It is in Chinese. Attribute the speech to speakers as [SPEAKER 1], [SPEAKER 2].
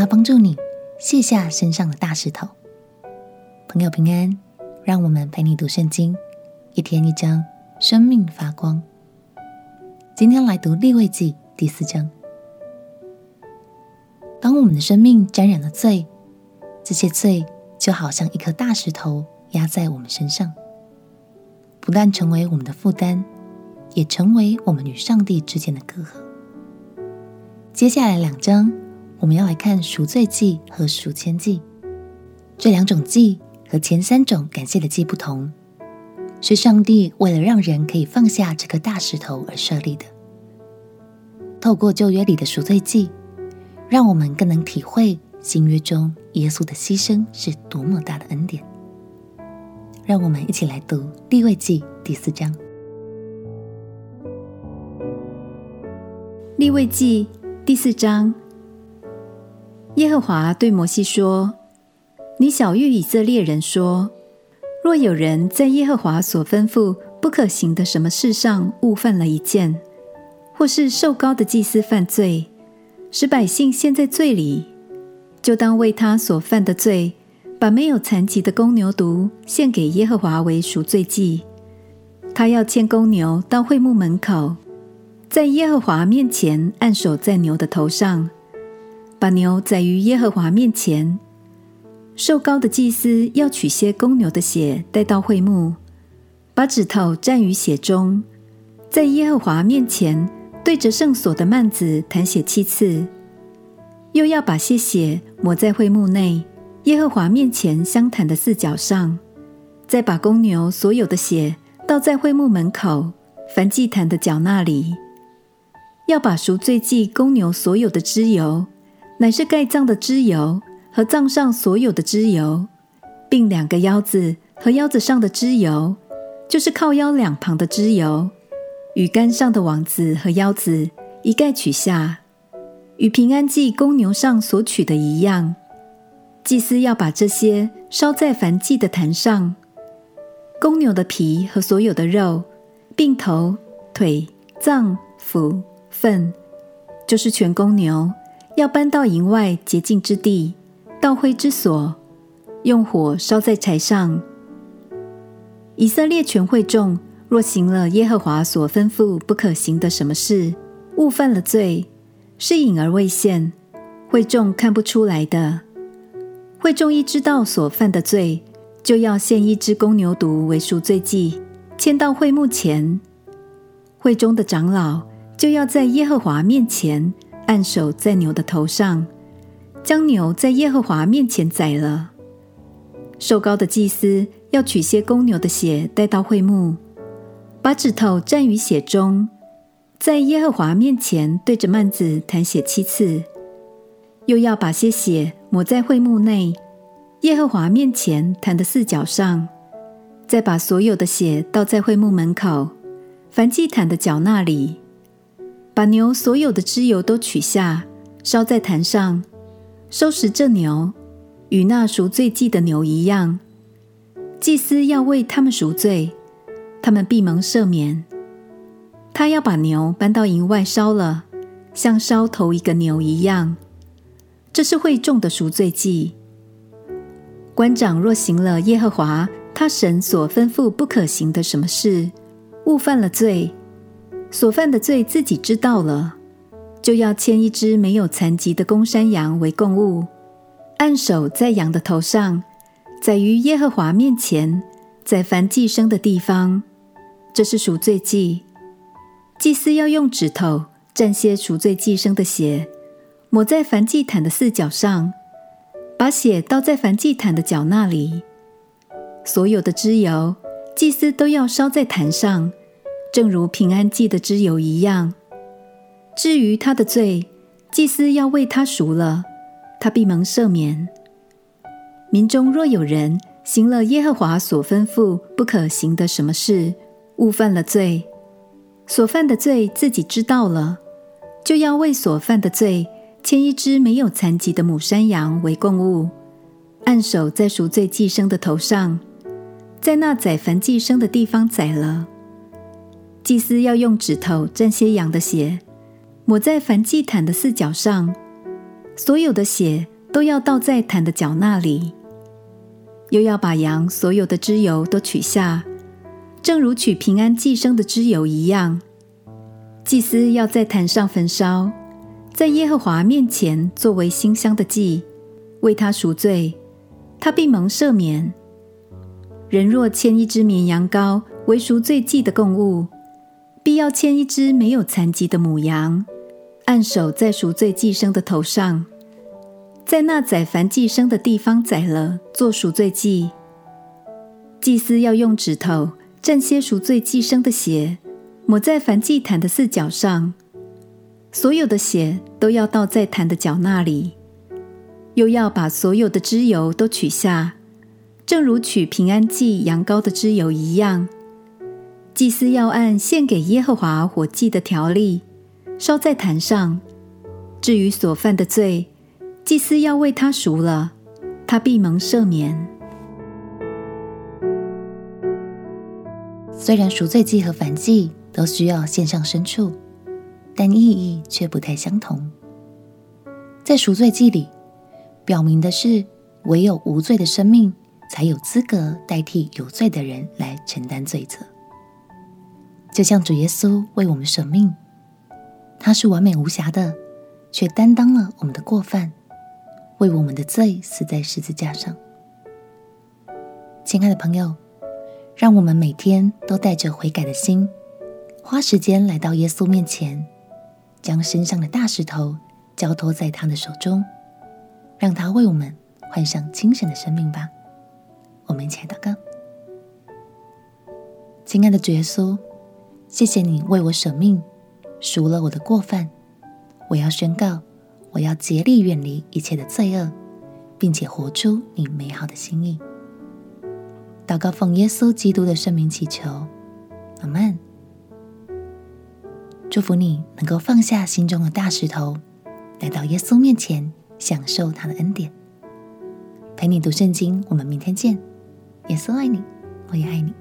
[SPEAKER 1] 他帮助你卸下身上的大石头。朋友平安，让我们陪你读圣经，一天一章，生命发光。今天来读利未记第四章。当我们的生命沾染了罪，这些罪就好像一颗大石头压在我们身上，不但成为我们的负担，也成为我们与上帝之间的隔阂。接下来两章，我们要来看赎罪祭和赎愆祭。这两种祭和前三种感谢的祭不同，是上帝为了让人可以放下这颗大石头而设立的。透过旧约里的赎罪祭，让我们更能体会新约中耶稣的牺牲是多么大的恩典。让我们一起来读立位记第四章。
[SPEAKER 2] 立位记第四章，耶和华对摩西说：“你晓諭以色列人说，若有人在耶和华所吩咐不可行的什么事上误犯了一件，或是受膏的祭司犯罪，使百姓陷在罪里，就当为他所犯的罪，把没有残疾的公牛犊献给耶和华为赎罪祭。他要牵公牛到会幕门口。”在耶和华面前按手在牛的头上，把牛宰于耶和华面前。瘦高的祭司要取些公牛的血带到会幕，把指头蘸于血中，在耶和华面前对着圣所的幔子弹血七次，又要把些血抹在会幕内耶和华面前香坛的四角上，再把公牛所有的血倒在会幕门口凡祭坛的角那里。要把赎罪祭公牛所有的脂油，乃是盖脏的脂油和脏上所有的脂油，并两个腰子和腰子上的脂油，就是靠腰两旁的脂油，与肝上的网子和腰子一概取下，与平安祭公牛上所取的一样。祭司要把这些烧在燔祭的坛上，公牛的皮和所有的肉，并头、腿、脏、腑。粪就是全公牛，要搬到营外洁净之地，到会之所，用火烧在柴上。以色列全会众若行了耶和华所吩咐不可行的什么事，误犯了罪，是隐而未现，会众看不出来的。会众一知道所犯的罪，就要献一只公牛犊为赎罪祭，牵到会幕前。会中的长老。就要在耶和华面前按手在牛的头上，将牛在耶和华面前宰了。瘦高的祭司要取些公牛的血带到会幕，把指头蘸于血中，在耶和华面前对着幔子弹血七次，又要把些血抹在会幕内耶和华面前坛的四角上，再把所有的血倒在会幕门口凡祭坛的角那里。把牛所有的脂油都取下，烧在坛上，收拾这牛，与那赎罪祭的牛一样。祭司要为他们赎罪，他们必蒙赦免。他要把牛搬到营外烧了，像烧头一个牛一样。这是会众的赎罪祭。官长若行了耶和华他神所吩咐不可行的什么事，误犯了罪。所犯的罪自己知道了，就要牵一只没有残疾的公山羊为供物，按手在羊的头上，宰于耶和华面前，在燔祭牲的地方。这是赎罪祭。祭司要用指头蘸些赎罪祭牲的血，抹在燔祭坛的四角上，把血倒在燔祭坛的角那里。所有的脂油，祭司都要烧在坛上。正如平安祭的脂油一样。至于他的罪，祭司要为他赎了，他必蒙赦免。民中若有人行了耶和华所吩咐不可行的什么事，误犯了罪，所犯的罪自己知道了，就要为所犯的罪牵一只没有残疾的母山羊为供物，按手在赎罪祭生的头上，在那宰燔祭生的地方宰了。祭司要用指头蘸些羊的血，抹在燔祭坛的四角上。所有的血都要倒在坛的角那里，又要把羊所有的脂油都取下，正如取平安祭牲的脂油一样。祭司要在坛上焚烧，在耶和华面前作为馨香的祭，为他赎罪，他必蒙赦免。人若牵一只绵羊羔为赎罪祭的供物，必要牵一只没有残疾的母羊，按手在赎罪祭生的头上，在那宰凡祭生的地方宰了，做赎罪祭。祭司要用指头蘸些赎罪祭生的血，抹在燔祭坛的四角上，所有的血都要倒在坛的脚那里，又要把所有的脂油都取下。正如取平安祭羊羔的脂油一样，祭司要按献给耶和华火祭的条例烧在坛上。至于所犯的罪，祭司要为他赎了，他必蒙赦免。
[SPEAKER 1] 虽然赎罪祭和燔祭都需要献上牲畜，但意义却不太相同。在赎罪祭里，表明的是唯有无罪的生命。才有资格代替有罪的人来承担罪责，就像主耶稣为我们舍命，他是完美无瑕的，却担当了我们的过犯，为我们的罪死在十字架上。亲爱的朋友，让我们每天都带着悔改的心，花时间来到耶稣面前，将身上的大石头交托在他的手中，让他为我们换上精神的生命吧。我们一起来祷告，亲爱的主耶稣，谢谢你为我舍命，赎了我的过犯。我要宣告，我要竭力远离一切的罪恶，并且活出你美好的心意。祷告奉耶稣基督的圣名祈求，阿门。祝福你能够放下心中的大石头，来到耶稣面前，享受他的恩典。陪你读圣经，我们明天见。耶稣爱你，我也爱你。